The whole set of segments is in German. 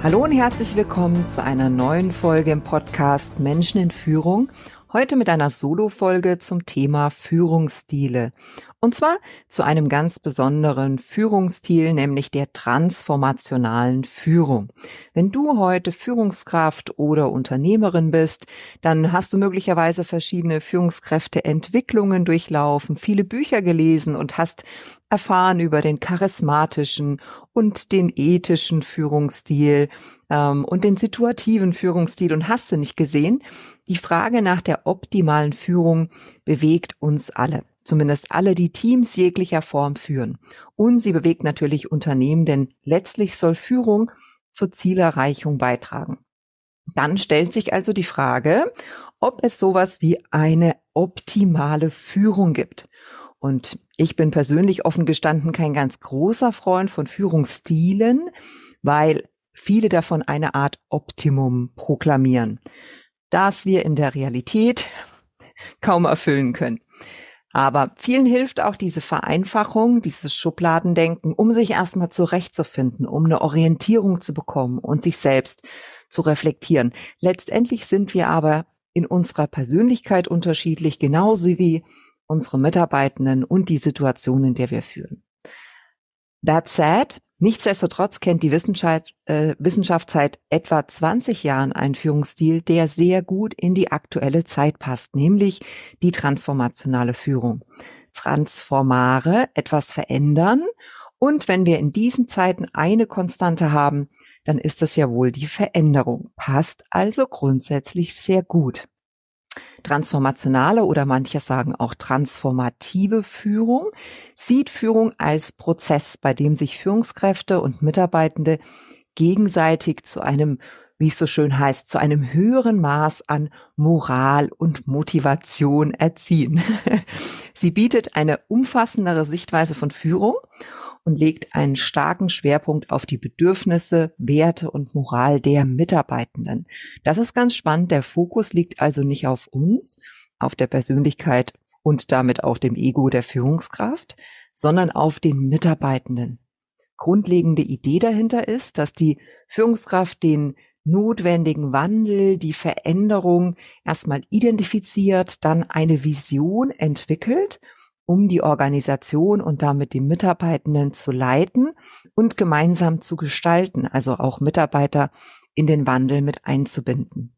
Hallo und herzlich willkommen zu einer neuen Folge im Podcast Menschen in Führung. Heute mit einer Solo-Folge zum Thema Führungsstile. Und zwar zu einem ganz besonderen Führungsstil, nämlich der transformationalen Führung. Wenn du heute Führungskraft oder Unternehmerin bist, dann hast du möglicherweise verschiedene Führungskräfteentwicklungen durchlaufen, viele Bücher gelesen und hast erfahren über den charismatischen und den ethischen Führungsstil ähm, und den situativen Führungsstil und hast du nicht gesehen. Die Frage nach der optimalen Führung bewegt uns alle. Zumindest alle, die Teams jeglicher Form führen. Und sie bewegt natürlich Unternehmen, denn letztlich soll Führung zur Zielerreichung beitragen. Dann stellt sich also die Frage, ob es sowas wie eine optimale Führung gibt. Und ich bin persönlich offen gestanden kein ganz großer Freund von Führungsstilen, weil viele davon eine Art Optimum proklamieren, das wir in der Realität kaum erfüllen können. Aber vielen hilft auch diese Vereinfachung, dieses Schubladendenken, um sich erstmal zurechtzufinden, um eine Orientierung zu bekommen und sich selbst zu reflektieren. Letztendlich sind wir aber in unserer Persönlichkeit unterschiedlich, genauso wie unsere Mitarbeitenden und die Situation, in der wir führen. That said, nichtsdestotrotz kennt die Wissenschaft, äh, Wissenschaft seit etwa 20 Jahren einen Führungsstil, der sehr gut in die aktuelle Zeit passt, nämlich die transformationale Führung. Transformare, etwas verändern. Und wenn wir in diesen Zeiten eine Konstante haben, dann ist es ja wohl die Veränderung. Passt also grundsätzlich sehr gut. Transformationale oder manche sagen auch transformative Führung sieht Führung als Prozess, bei dem sich Führungskräfte und Mitarbeitende gegenseitig zu einem wie es so schön heißt, zu einem höheren Maß an Moral und Motivation erziehen. Sie bietet eine umfassendere Sichtweise von Führung und legt einen starken Schwerpunkt auf die Bedürfnisse, Werte und Moral der Mitarbeitenden. Das ist ganz spannend. Der Fokus liegt also nicht auf uns, auf der Persönlichkeit und damit auch dem Ego der Führungskraft, sondern auf den Mitarbeitenden. Grundlegende Idee dahinter ist, dass die Führungskraft den notwendigen Wandel, die Veränderung erstmal identifiziert, dann eine Vision entwickelt um die Organisation und damit die Mitarbeitenden zu leiten und gemeinsam zu gestalten, also auch Mitarbeiter in den Wandel mit einzubinden.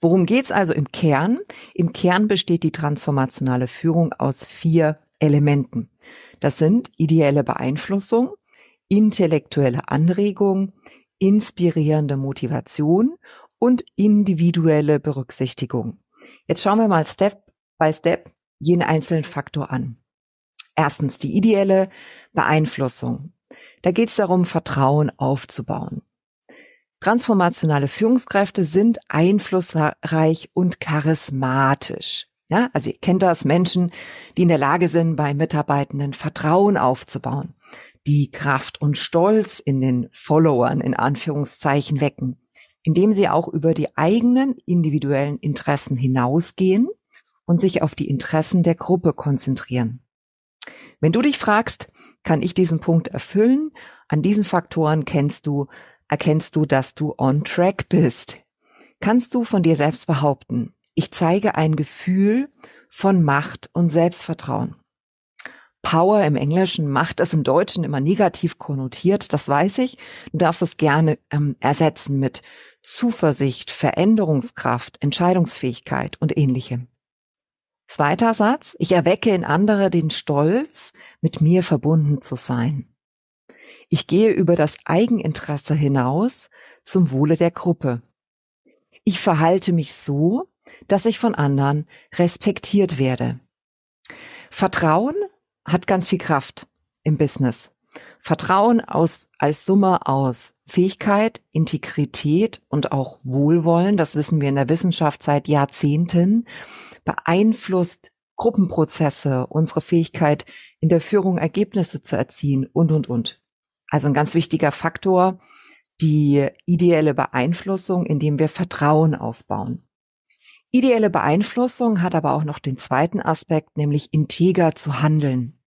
Worum geht's also im Kern? Im Kern besteht die transformationale Führung aus vier Elementen. Das sind ideelle Beeinflussung, intellektuelle Anregung, inspirierende Motivation und individuelle Berücksichtigung. Jetzt schauen wir mal Step by Step jeden einzelnen Faktor an. Erstens die ideelle Beeinflussung. Da geht es darum, Vertrauen aufzubauen. Transformationale Führungskräfte sind einflussreich und charismatisch. Ja, also ihr kennt das Menschen, die in der Lage sind, bei Mitarbeitenden Vertrauen aufzubauen, die Kraft und Stolz in den Followern in Anführungszeichen wecken, indem sie auch über die eigenen individuellen Interessen hinausgehen und sich auf die Interessen der Gruppe konzentrieren. Wenn du dich fragst, kann ich diesen Punkt erfüllen? An diesen Faktoren kennst du, erkennst du, dass du on track bist. Kannst du von dir selbst behaupten, ich zeige ein Gefühl von Macht und Selbstvertrauen. Power im Englischen, Macht ist im Deutschen immer negativ konnotiert, das weiß ich. Du darfst es gerne ähm, ersetzen mit Zuversicht, Veränderungskraft, Entscheidungsfähigkeit und ähnlichem. Zweiter Satz, ich erwecke in andere den Stolz, mit mir verbunden zu sein. Ich gehe über das Eigeninteresse hinaus zum Wohle der Gruppe. Ich verhalte mich so, dass ich von anderen respektiert werde. Vertrauen hat ganz viel Kraft im Business. Vertrauen aus, als Summe aus Fähigkeit, Integrität und auch Wohlwollen, das wissen wir in der Wissenschaft seit Jahrzehnten, beeinflusst Gruppenprozesse, unsere Fähigkeit, in der Führung Ergebnisse zu erzielen und, und, und. Also ein ganz wichtiger Faktor, die ideelle Beeinflussung, indem wir Vertrauen aufbauen. Ideelle Beeinflussung hat aber auch noch den zweiten Aspekt, nämlich integer zu handeln.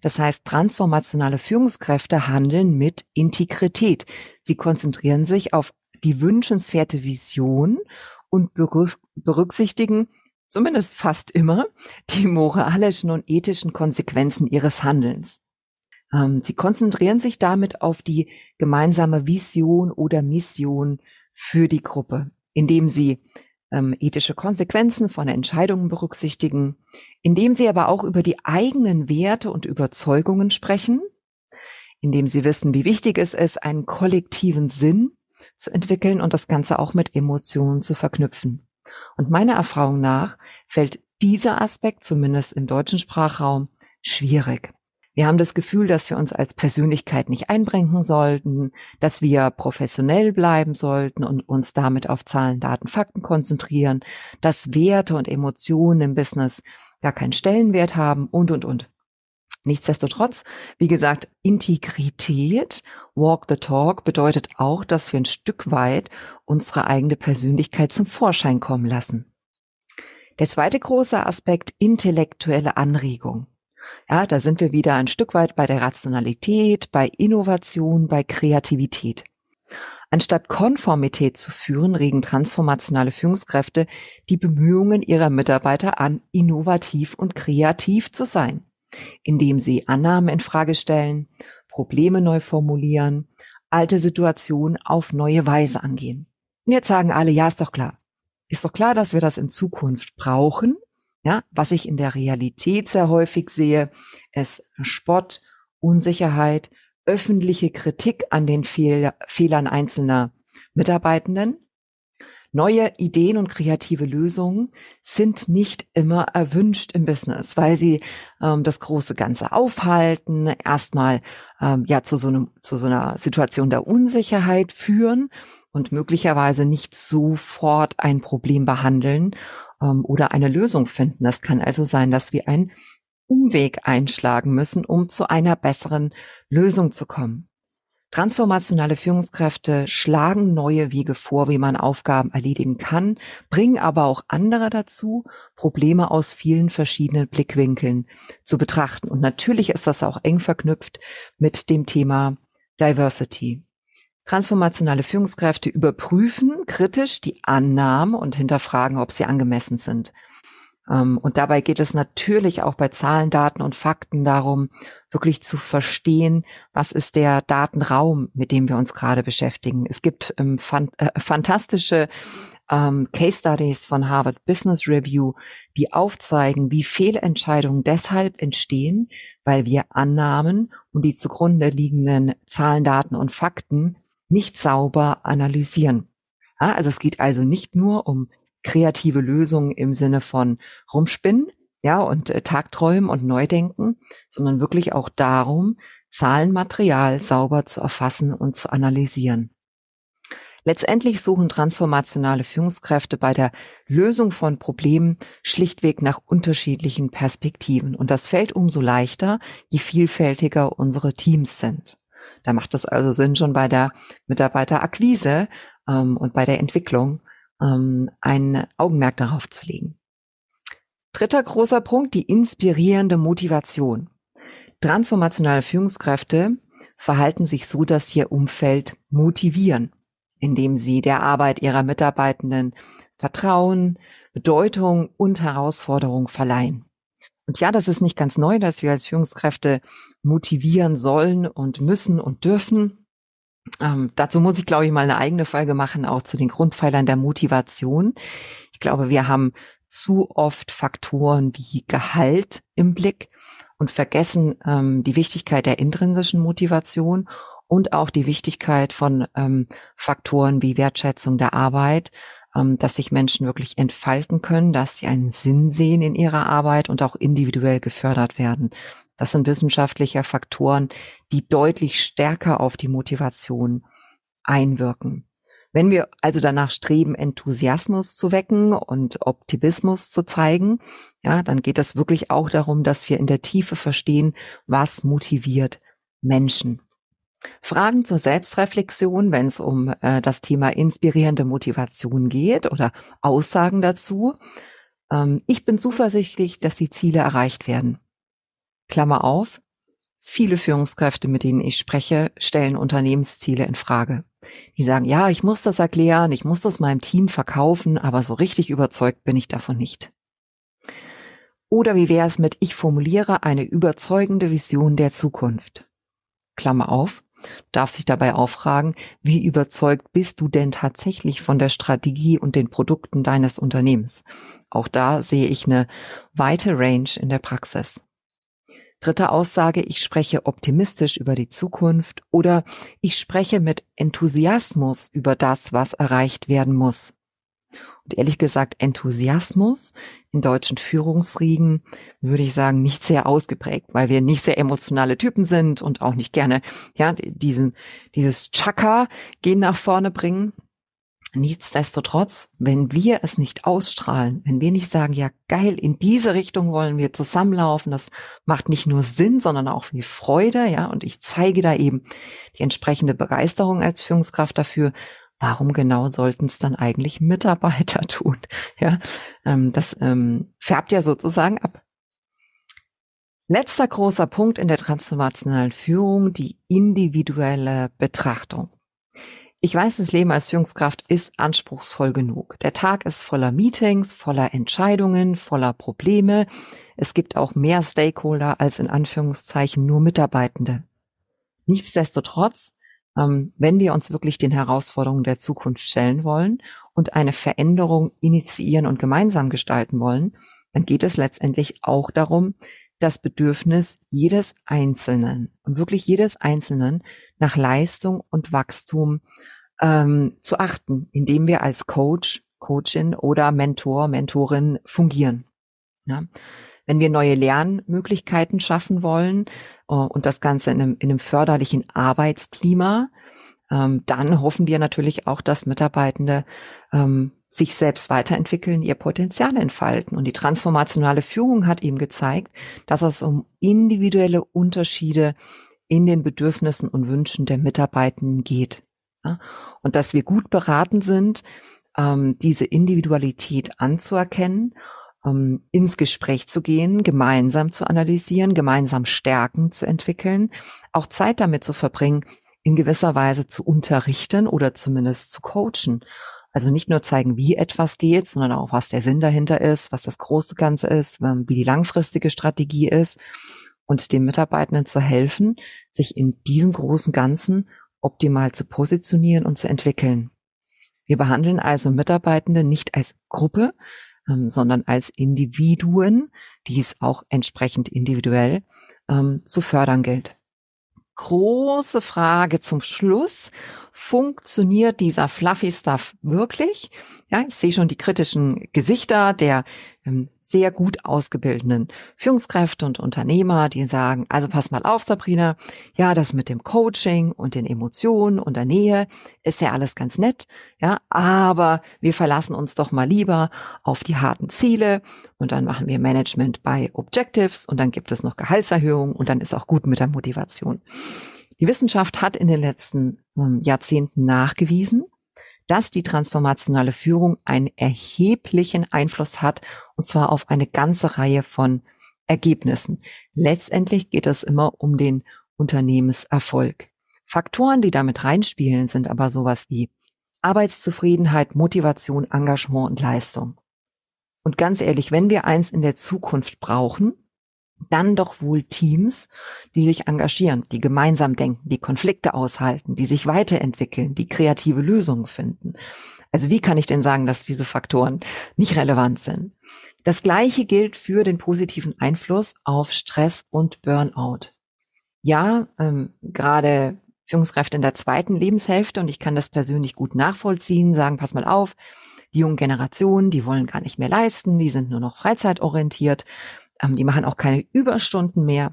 Das heißt, transformationale Führungskräfte handeln mit Integrität. Sie konzentrieren sich auf die wünschenswerte Vision und berücksichtigen zumindest fast immer die moralischen und ethischen Konsequenzen ihres Handelns. Ähm, sie konzentrieren sich damit auf die gemeinsame Vision oder Mission für die Gruppe, indem sie ähm, ethische Konsequenzen von Entscheidungen berücksichtigen, indem sie aber auch über die eigenen Werte und Überzeugungen sprechen, indem sie wissen, wie wichtig es ist, einen kollektiven Sinn zu entwickeln und das Ganze auch mit Emotionen zu verknüpfen. Und meiner Erfahrung nach fällt dieser Aspekt, zumindest im deutschen Sprachraum, schwierig. Wir haben das Gefühl, dass wir uns als Persönlichkeit nicht einbringen sollten, dass wir professionell bleiben sollten und uns damit auf Zahlen, Daten, Fakten konzentrieren, dass Werte und Emotionen im Business gar keinen Stellenwert haben und, und, und. Nichtsdestotrotz, wie gesagt, Integrität, Walk the Talk bedeutet auch, dass wir ein Stück weit unsere eigene Persönlichkeit zum Vorschein kommen lassen. Der zweite große Aspekt, intellektuelle Anregung. Ja, da sind wir wieder ein Stück weit bei der Rationalität, bei Innovation, bei Kreativität. Anstatt Konformität zu führen, regen transformationale Führungskräfte die Bemühungen ihrer Mitarbeiter an, innovativ und kreativ zu sein, indem sie Annahmen in Frage stellen, Probleme neu formulieren, alte Situationen auf neue Weise angehen. Und jetzt sagen alle, ja, ist doch klar. Ist doch klar, dass wir das in Zukunft brauchen, ja, was ich in der Realität sehr häufig sehe, ist Spott, Unsicherheit, öffentliche Kritik an den Fehl Fehlern einzelner Mitarbeitenden. Neue Ideen und kreative Lösungen sind nicht immer erwünscht im Business, weil sie ähm, das große Ganze aufhalten, erstmal ähm, ja zu so, einem, zu so einer Situation der Unsicherheit führen und möglicherweise nicht sofort ein Problem behandeln ähm, oder eine Lösung finden. Das kann also sein, dass wir einen Umweg einschlagen müssen, um zu einer besseren Lösung zu kommen. Transformationale Führungskräfte schlagen neue Wege vor, wie man Aufgaben erledigen kann, bringen aber auch andere dazu, Probleme aus vielen verschiedenen Blickwinkeln zu betrachten. Und natürlich ist das auch eng verknüpft mit dem Thema Diversity. Transformationale Führungskräfte überprüfen kritisch die Annahmen und hinterfragen, ob sie angemessen sind. Ähm, und dabei geht es natürlich auch bei Zahlen, Daten und Fakten darum, wirklich zu verstehen, was ist der Datenraum, mit dem wir uns gerade beschäftigen. Es gibt ähm, fan äh, fantastische ähm, Case Studies von Harvard Business Review, die aufzeigen, wie Fehlentscheidungen deshalb entstehen, weil wir Annahmen und die zugrunde liegenden Zahlen, Daten und Fakten nicht sauber analysieren. Ja, also es geht also nicht nur um kreative Lösungen im Sinne von rumspinnen, ja, und äh, Tagträumen und Neudenken, sondern wirklich auch darum, Zahlenmaterial sauber zu erfassen und zu analysieren. Letztendlich suchen transformationale Führungskräfte bei der Lösung von Problemen schlichtweg nach unterschiedlichen Perspektiven. Und das fällt umso leichter, je vielfältiger unsere Teams sind. Da macht es also Sinn, schon bei der Mitarbeiterakquise ähm, und bei der Entwicklung ähm, ein Augenmerk darauf zu legen. Dritter großer Punkt, die inspirierende Motivation. Transformationale Führungskräfte verhalten sich so, dass sie ihr Umfeld motivieren, indem sie der Arbeit ihrer Mitarbeitenden Vertrauen, Bedeutung und Herausforderung verleihen. Und ja, das ist nicht ganz neu, dass wir als Führungskräfte motivieren sollen und müssen und dürfen. Ähm, dazu muss ich, glaube ich, mal eine eigene Folge machen, auch zu den Grundpfeilern der Motivation. Ich glaube, wir haben zu oft Faktoren wie Gehalt im Blick und vergessen ähm, die Wichtigkeit der intrinsischen Motivation und auch die Wichtigkeit von ähm, Faktoren wie Wertschätzung der Arbeit, dass sich Menschen wirklich entfalten können, dass sie einen Sinn sehen in ihrer Arbeit und auch individuell gefördert werden. Das sind wissenschaftliche Faktoren, die deutlich stärker auf die Motivation einwirken. Wenn wir also danach streben, Enthusiasmus zu wecken und Optimismus zu zeigen, ja, dann geht es wirklich auch darum, dass wir in der Tiefe verstehen, was motiviert Menschen. Fragen zur Selbstreflexion, wenn es um äh, das Thema inspirierende Motivation geht oder Aussagen dazu. Ähm, ich bin zuversichtlich, dass die Ziele erreicht werden. Klammer auf. Viele Führungskräfte, mit denen ich spreche, stellen Unternehmensziele in Frage. Die sagen, ja, ich muss das erklären, ich muss das meinem Team verkaufen, aber so richtig überzeugt bin ich davon nicht. Oder wie wäre es mit, ich formuliere eine überzeugende Vision der Zukunft? Klammer auf, darf sich dabei auch fragen, wie überzeugt bist du denn tatsächlich von der Strategie und den Produkten deines Unternehmens? Auch da sehe ich eine weite Range in der Praxis. Dritte Aussage, ich spreche optimistisch über die Zukunft oder ich spreche mit Enthusiasmus über das, was erreicht werden muss. Und ehrlich gesagt, Enthusiasmus in deutschen Führungsriegen würde ich sagen, nicht sehr ausgeprägt, weil wir nicht sehr emotionale Typen sind und auch nicht gerne, ja, diesen, dieses Chaka gehen nach vorne bringen. Nichtsdestotrotz, wenn wir es nicht ausstrahlen, wenn wir nicht sagen, ja geil, in diese Richtung wollen wir zusammenlaufen, das macht nicht nur Sinn, sondern auch viel Freude, ja, und ich zeige da eben die entsprechende Begeisterung als Führungskraft dafür, warum genau sollten es dann eigentlich Mitarbeiter tun? Ja, ähm, das ähm, färbt ja sozusagen ab. Letzter großer Punkt in der transformationalen Führung, die individuelle Betrachtung. Ich weiß, das Leben als Führungskraft ist anspruchsvoll genug. Der Tag ist voller Meetings, voller Entscheidungen, voller Probleme. Es gibt auch mehr Stakeholder als in Anführungszeichen nur Mitarbeitende. Nichtsdestotrotz ähm, wenn wir uns wirklich den Herausforderungen der Zukunft stellen wollen und eine Veränderung initiieren und gemeinsam gestalten wollen, dann geht es letztendlich auch darum, das Bedürfnis jedes Einzelnen und wirklich jedes Einzelnen nach Leistung und Wachstum ähm, zu achten, indem wir als Coach, Coachin oder Mentor, Mentorin fungieren. Ja. Wenn wir neue Lernmöglichkeiten schaffen wollen uh, und das Ganze in einem, in einem förderlichen Arbeitsklima, ähm, dann hoffen wir natürlich auch, dass Mitarbeitende ähm, sich selbst weiterentwickeln, ihr Potenzial entfalten. Und die transformationale Führung hat eben gezeigt, dass es um individuelle Unterschiede in den Bedürfnissen und Wünschen der Mitarbeitenden geht. Und dass wir gut beraten sind, ähm, diese Individualität anzuerkennen ähm, ins Gespräch zu gehen, gemeinsam zu analysieren, gemeinsam Stärken zu entwickeln, auch Zeit damit zu verbringen, in gewisser Weise zu unterrichten oder zumindest zu coachen. Also nicht nur zeigen, wie etwas geht, sondern auch, was der Sinn dahinter ist, was das große Ganze ist, ähm, wie die langfristige Strategie ist und den Mitarbeitenden zu helfen, sich in diesem großen Ganzen optimal zu positionieren und zu entwickeln. Wir behandeln also Mitarbeitende nicht als Gruppe, ähm, sondern als Individuen, die es auch entsprechend individuell ähm, zu fördern gilt. Große Frage zum Schluss funktioniert dieser Fluffy Stuff wirklich? Ja, ich sehe schon die kritischen Gesichter der sehr gut ausgebildeten Führungskräfte und Unternehmer, die sagen, also pass mal auf, Sabrina, ja, das mit dem Coaching und den Emotionen und der Nähe ist ja alles ganz nett, ja, aber wir verlassen uns doch mal lieber auf die harten Ziele und dann machen wir Management bei Objectives und dann gibt es noch Gehaltserhöhungen und dann ist auch gut mit der Motivation. Die Wissenschaft hat in den letzten ähm, Jahrzehnten nachgewiesen, dass die transformationale Führung einen erheblichen Einfluss hat, und zwar auf eine ganze Reihe von Ergebnissen. Letztendlich geht es immer um den Unternehmenserfolg. Faktoren, die damit reinspielen, sind aber sowas wie Arbeitszufriedenheit, Motivation, Engagement und Leistung. Und ganz ehrlich, wenn wir eins in der Zukunft brauchen, dann doch wohl Teams, die sich engagieren, die gemeinsam denken, die Konflikte aushalten, die sich weiterentwickeln, die kreative Lösungen finden. Also wie kann ich denn sagen, dass diese Faktoren nicht relevant sind? Das Gleiche gilt für den positiven Einfluss auf Stress und Burnout. Ja, ähm, gerade Führungskräfte in der zweiten Lebenshälfte, und ich kann das persönlich gut nachvollziehen, sagen, pass mal auf, die jungen Generationen, die wollen gar nicht mehr leisten, die sind nur noch freizeitorientiert ähm, die machen auch keine Überstunden mehr.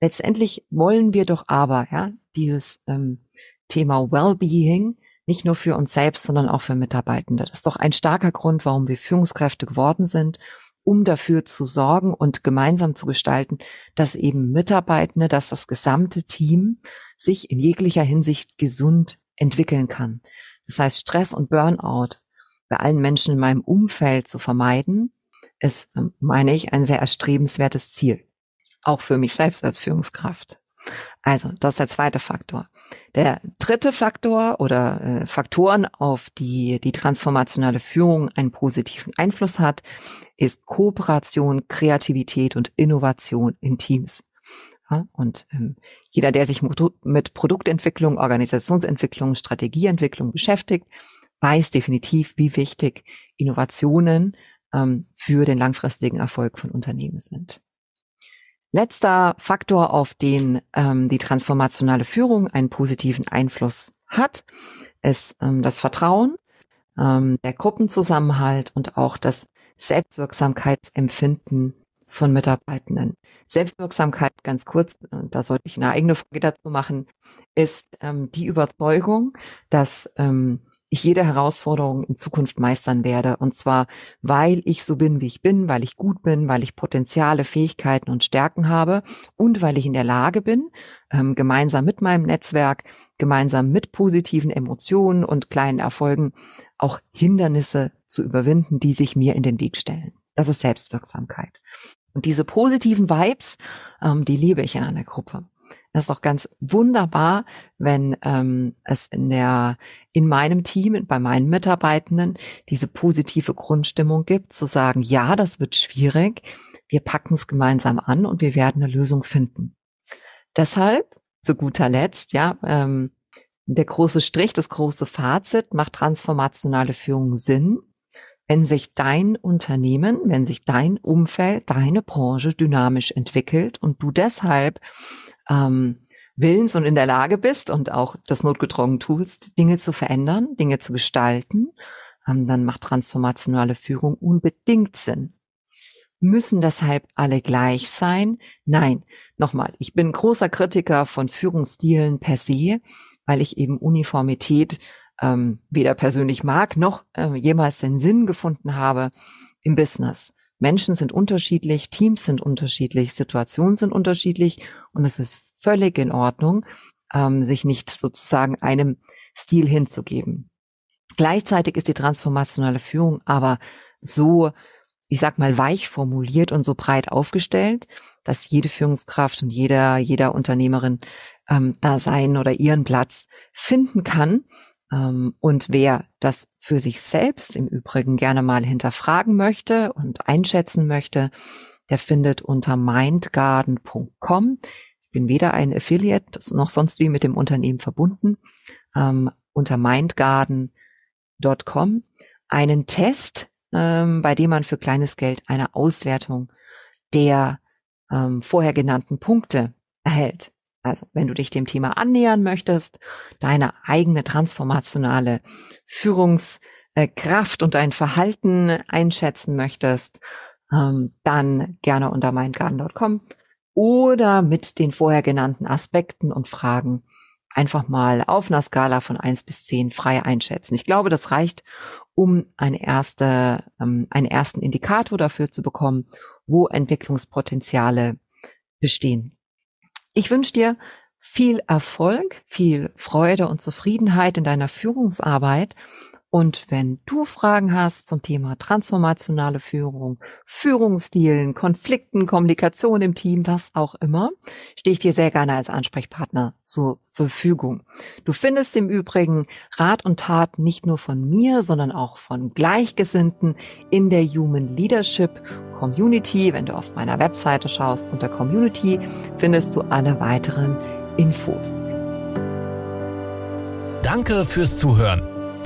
Letztendlich wollen wir doch aber, ja, dieses ähm, Thema Wellbeing nicht nur für uns selbst, sondern auch für Mitarbeitende. Das ist doch ein starker Grund, warum wir Führungskräfte geworden sind, um dafür zu sorgen und gemeinsam zu gestalten, dass eben Mitarbeitende, dass das gesamte Team sich in jeglicher Hinsicht gesund entwickeln kann. Das heißt, Stress und Burnout bei allen Menschen in meinem Umfeld zu vermeiden, ist, meine ich, ein sehr erstrebenswertes Ziel. Auch für mich selbst als Führungskraft. Also, das ist der zweite Faktor. Der dritte Faktor oder äh, Faktoren, auf die die transformationale Führung einen positiven Einfluss hat, ist Kooperation, Kreativität und Innovation in Teams. Ja, und ähm, jeder, der sich mit Produktentwicklung, Organisationsentwicklung, Strategieentwicklung beschäftigt, weiß definitiv, wie wichtig Innovationen ähm, für den langfristigen Erfolg von Unternehmen sind. Letzter Faktor, auf den ähm, die transformationale Führung einen positiven Einfluss hat, ist ähm, das Vertrauen, ähm, der Gruppenzusammenhalt und auch das Selbstwirksamkeitsempfinden von Mitarbeitenden. Selbstwirksamkeit, ganz kurz, äh, da sollte ich eine eigene Folge dazu machen, ist ähm, die Überzeugung, dass ähm, ich jede Herausforderung in Zukunft meistern werde. Und zwar, weil ich so bin, wie ich bin, weil ich gut bin, weil ich Potenziale, Fähigkeiten und Stärken habe und weil ich in der Lage bin, ähm, gemeinsam mit meinem Netzwerk, gemeinsam mit positiven Emotionen und kleinen Erfolgen auch Hindernisse zu überwinden, die sich mir in den Weg stellen. Das ist Selbstwirksamkeit. Und diese positiven Vibes, ähm, die liebe ich in einer Gruppe. Das ist doch ganz wunderbar, wenn ähm, es in der in meinem Team, bei meinen Mitarbeitenden diese positive Grundstimmung gibt, zu sagen, ja, das wird schwierig, wir packen es gemeinsam an und wir werden eine Lösung finden. Deshalb, zu guter Letzt, ja, ähm, der große Strich, das große Fazit macht transformationale Führung Sinn, wenn sich dein Unternehmen, wenn sich dein Umfeld, deine Branche dynamisch entwickelt und du deshalb ähm, willens und in der Lage bist und auch das notgedrungen tust, Dinge zu verändern, Dinge zu gestalten, ähm, dann macht transformationale Führung unbedingt Sinn. Müssen deshalb alle gleich sein? Nein. Nochmal, ich bin großer Kritiker von Führungsstilen per se, weil ich eben Uniformität ähm, weder persönlich mag noch äh, jemals den Sinn gefunden habe im Business. Menschen sind unterschiedlich, Teams sind unterschiedlich, Situationen sind unterschiedlich und es ist völlig in Ordnung, ähm, sich nicht sozusagen einem Stil hinzugeben. Gleichzeitig ist die transformationale Führung aber so, ich sag mal, weich formuliert und so breit aufgestellt, dass jede Führungskraft und jeder, jeder Unternehmerin ähm, da seinen oder ihren Platz finden kann und wer das für sich selbst im Übrigen gerne mal hinterfragen möchte und einschätzen möchte, der findet unter mindgarden.com. Ich bin weder ein Affiliate noch sonst wie mit dem Unternehmen verbunden. Ähm, unter mindgarden.com einen Test, ähm, bei dem man für kleines Geld eine Auswertung der ähm, vorher genannten Punkte erhält. Also, wenn du dich dem Thema annähern möchtest, deine eigene transformationale Führungskraft und dein Verhalten einschätzen möchtest, ähm, dann gerne unter mindgarden.com oder mit den vorher genannten Aspekten und Fragen einfach mal auf einer Skala von eins bis zehn frei einschätzen. Ich glaube, das reicht, um eine erste, ähm, einen ersten Indikator dafür zu bekommen, wo Entwicklungspotenziale bestehen. Ich wünsche dir viel Erfolg, viel Freude und Zufriedenheit in deiner Führungsarbeit. Und wenn du Fragen hast zum Thema transformationale Führung, Führungsstilen, Konflikten, Kommunikation im Team, was auch immer, stehe ich dir sehr gerne als Ansprechpartner zur Verfügung. Du findest im Übrigen Rat und Tat nicht nur von mir, sondern auch von Gleichgesinnten in der Human Leadership Community. Wenn du auf meiner Webseite schaust, unter Community findest du alle weiteren Infos. Danke fürs Zuhören.